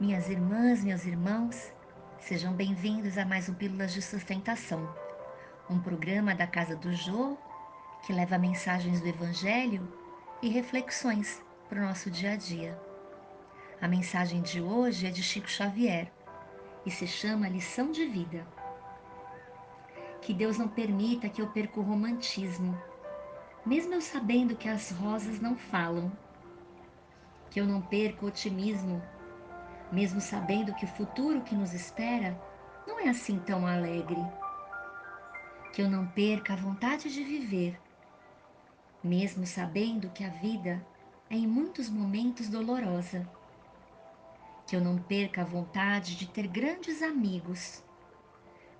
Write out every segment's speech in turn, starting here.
Minhas irmãs, meus irmãos, sejam bem-vindos a mais um Pílulas de Sustentação, um programa da Casa do Jô que leva mensagens do Evangelho e reflexões para o nosso dia a dia. A mensagem de hoje é de Chico Xavier e se chama Lição de Vida. Que Deus não permita que eu perca o romantismo, mesmo eu sabendo que as rosas não falam. Que eu não perca o otimismo mesmo sabendo que o futuro que nos espera não é assim tão alegre. Que eu não perca a vontade de viver, mesmo sabendo que a vida é em muitos momentos dolorosa. Que eu não perca a vontade de ter grandes amigos,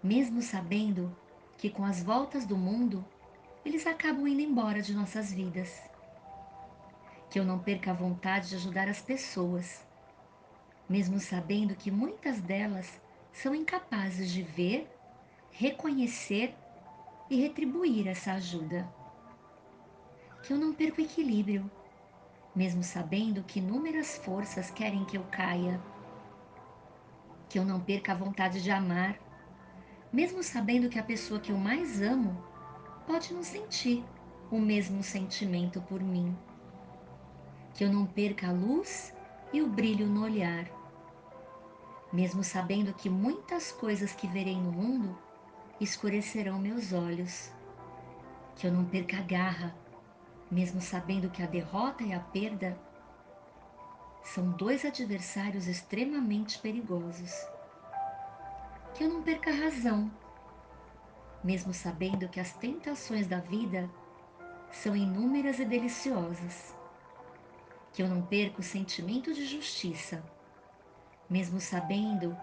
mesmo sabendo que com as voltas do mundo eles acabam indo embora de nossas vidas. Que eu não perca a vontade de ajudar as pessoas, mesmo sabendo que muitas delas são incapazes de ver, reconhecer e retribuir essa ajuda. Que eu não perca o equilíbrio, mesmo sabendo que inúmeras forças querem que eu caia. Que eu não perca a vontade de amar, mesmo sabendo que a pessoa que eu mais amo pode não sentir o mesmo sentimento por mim. Que eu não perca a luz e o brilho no olhar. Mesmo sabendo que muitas coisas que verei no mundo escurecerão meus olhos. Que eu não perca a garra, mesmo sabendo que a derrota e a perda são dois adversários extremamente perigosos. Que eu não perca a razão, mesmo sabendo que as tentações da vida são inúmeras e deliciosas que eu não perca o sentimento de justiça, mesmo sabendo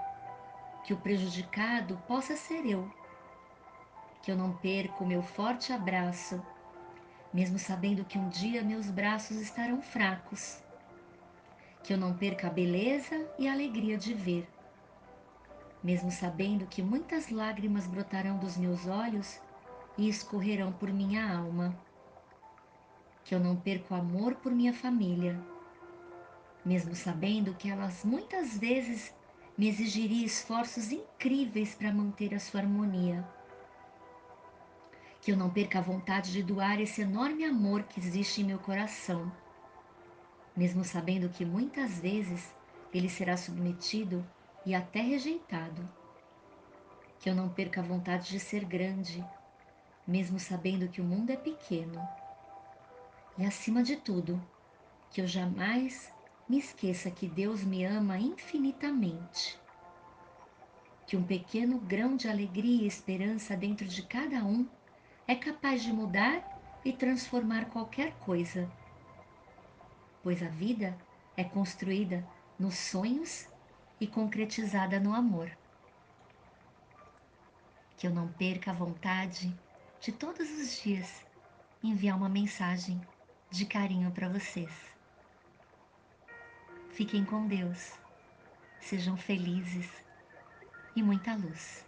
que o prejudicado possa ser eu. Que eu não perca o meu forte abraço, mesmo sabendo que um dia meus braços estarão fracos. Que eu não perca a beleza e a alegria de ver, mesmo sabendo que muitas lágrimas brotarão dos meus olhos e escorrerão por minha alma que eu não perco o amor por minha família, mesmo sabendo que elas muitas vezes me exigiria esforços incríveis para manter a sua harmonia. Que eu não perca a vontade de doar esse enorme amor que existe em meu coração, mesmo sabendo que muitas vezes ele será submetido e até rejeitado. Que eu não perca a vontade de ser grande, mesmo sabendo que o mundo é pequeno e acima de tudo, que eu jamais me esqueça que Deus me ama infinitamente. Que um pequeno grão de alegria e esperança dentro de cada um é capaz de mudar e transformar qualquer coisa. Pois a vida é construída nos sonhos e concretizada no amor. Que eu não perca a vontade de todos os dias enviar uma mensagem de carinho para vocês. Fiquem com Deus, sejam felizes e muita luz.